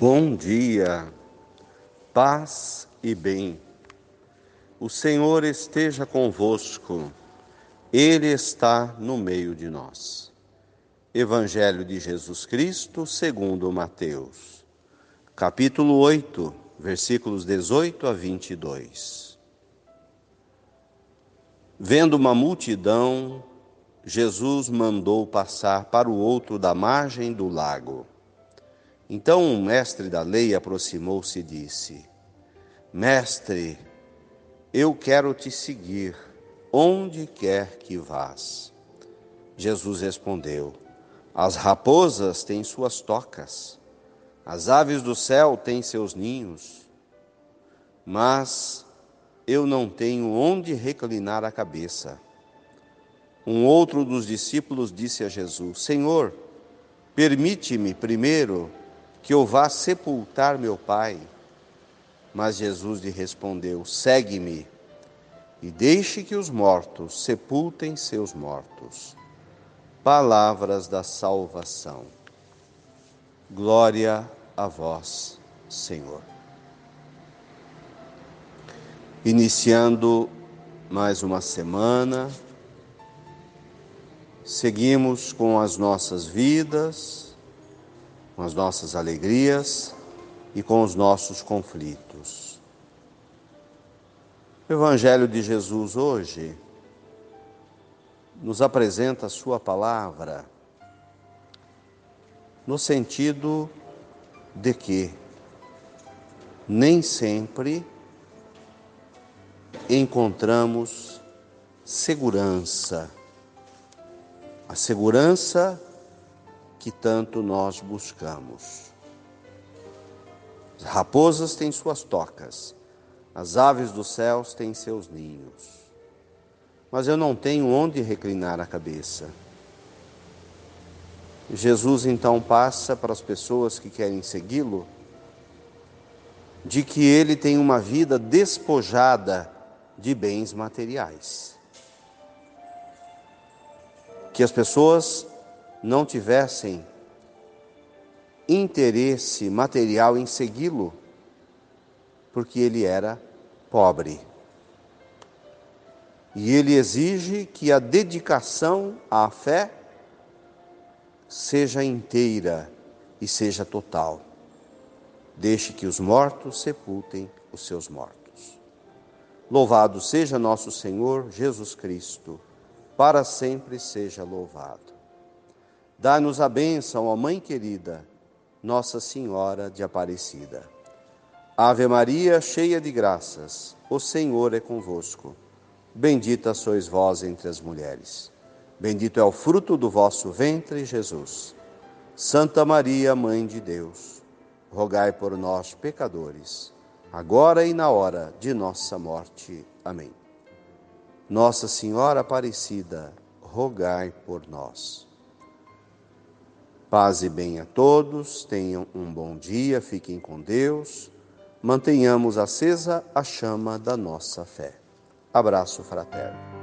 Bom dia, paz e bem. O Senhor esteja convosco, Ele está no meio de nós. Evangelho de Jesus Cristo, segundo Mateus, capítulo 8, versículos 18 a 22. Vendo uma multidão, Jesus mandou passar para o outro da margem do lago. Então o mestre da lei aproximou-se e disse: Mestre, eu quero te seguir onde quer que vás. Jesus respondeu: As raposas têm suas tocas, as aves do céu têm seus ninhos, mas eu não tenho onde reclinar a cabeça. Um outro dos discípulos disse a Jesus: Senhor, permite-me primeiro que eu vá sepultar meu pai. Mas Jesus lhe respondeu: Segue-me e deixe que os mortos sepultem seus mortos. Palavras da salvação. Glória a vós, Senhor. Iniciando mais uma semana, seguimos com as nossas vidas, com as nossas alegrias e com os nossos conflitos. O Evangelho de Jesus hoje nos apresenta a Sua palavra no sentido de que nem sempre encontramos segurança. A segurança que tanto nós buscamos. As raposas têm suas tocas, as aves dos céus têm seus ninhos. Mas eu não tenho onde reclinar a cabeça. Jesus então passa para as pessoas que querem segui-lo de que ele tem uma vida despojada de bens materiais. Que as pessoas não tivessem interesse material em segui-lo, porque ele era pobre. E ele exige que a dedicação à fé seja inteira e seja total. Deixe que os mortos sepultem os seus mortos. Louvado seja nosso Senhor Jesus Cristo, para sempre seja louvado. Dá-nos a bênção, ó Mãe querida, Nossa Senhora de Aparecida. Ave Maria, cheia de graças, o Senhor é convosco. Bendita sois vós entre as mulheres. Bendito é o fruto do vosso ventre, Jesus. Santa Maria, Mãe de Deus, rogai por nós, pecadores, agora e na hora de nossa morte. Amém. Nossa Senhora Aparecida, rogai por nós. Paz e bem a todos, tenham um bom dia, fiquem com Deus, mantenhamos acesa a chama da nossa fé. Abraço fraterno.